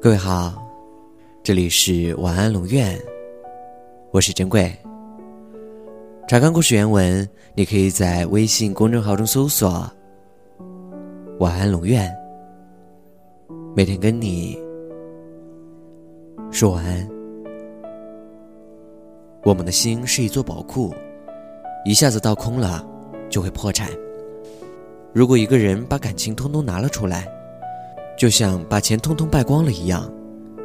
各位好，这里是晚安龙院，我是珍贵。查看故事原文，你可以在微信公众号中搜索“晚安龙院”，每天跟你说晚安。我们的心是一座宝库，一下子倒空了，就会破产。如果一个人把感情通通拿了出来，就像把钱通通败光了一样，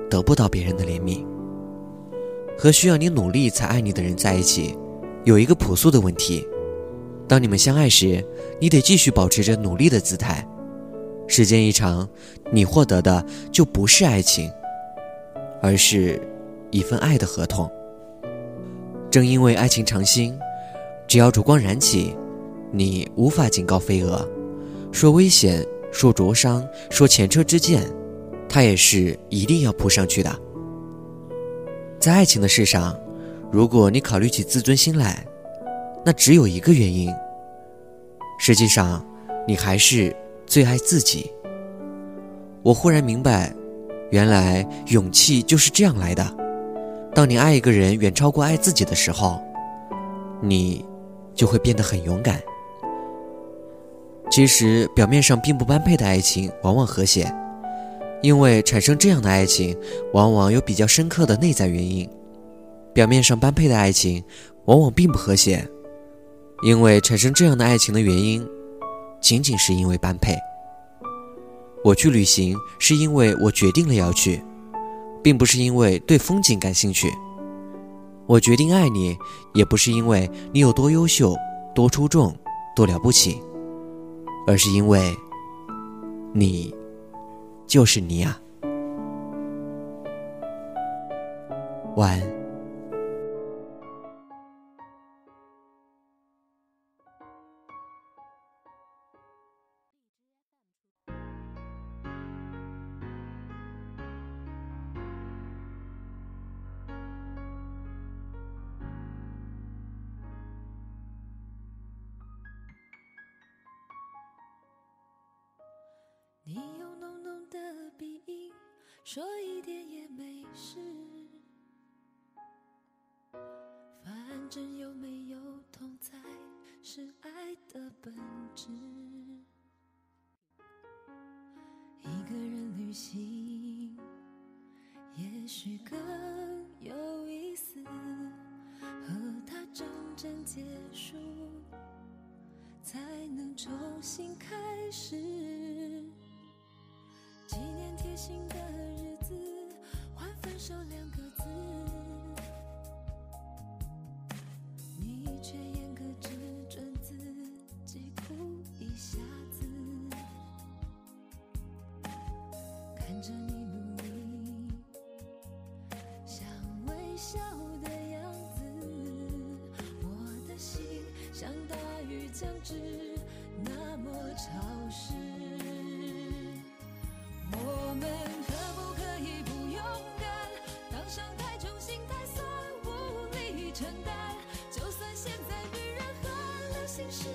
得不到别人的怜悯。和需要你努力才爱你的人在一起，有一个朴素的问题：当你们相爱时，你得继续保持着努力的姿态。时间一长，你获得的就不是爱情，而是一份爱的合同。正因为爱情长新，只要烛光燃起，你无法警告飞蛾，说危险。说灼伤，说前车之鉴，他也是一定要扑上去的。在爱情的事上，如果你考虑起自尊心来，那只有一个原因。实际上，你还是最爱自己。我忽然明白，原来勇气就是这样来的。当你爱一个人远超过爱自己的时候，你就会变得很勇敢。其实，表面上并不般配的爱情往往和谐，因为产生这样的爱情，往往有比较深刻的内在原因。表面上般配的爱情，往往并不和谐，因为产生这样的爱情的原因，仅仅是因为般配。我去旅行，是因为我决定了要去，并不是因为对风景感兴趣。我决定爱你，也不是因为你有多优秀、多出众、多了不起。而是因为，你就是你呀！晚安。心也许更有意思，和他真正结束才能重新开始。纪念贴心的看着你努力，想微笑的样子，我的心像大雨将至，那么潮湿。我们可不可以不勇敢？当伤太重，心太酸，无力承担。就算现在女人很流行释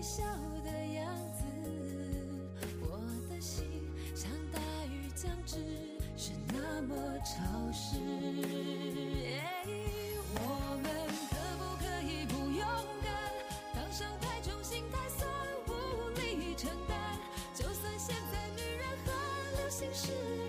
微笑的样子，我的心像大雨将至，是那么潮湿。我们可不可以不勇敢？当伤太重，心太酸，无力承担。就算现在女人很流行释然。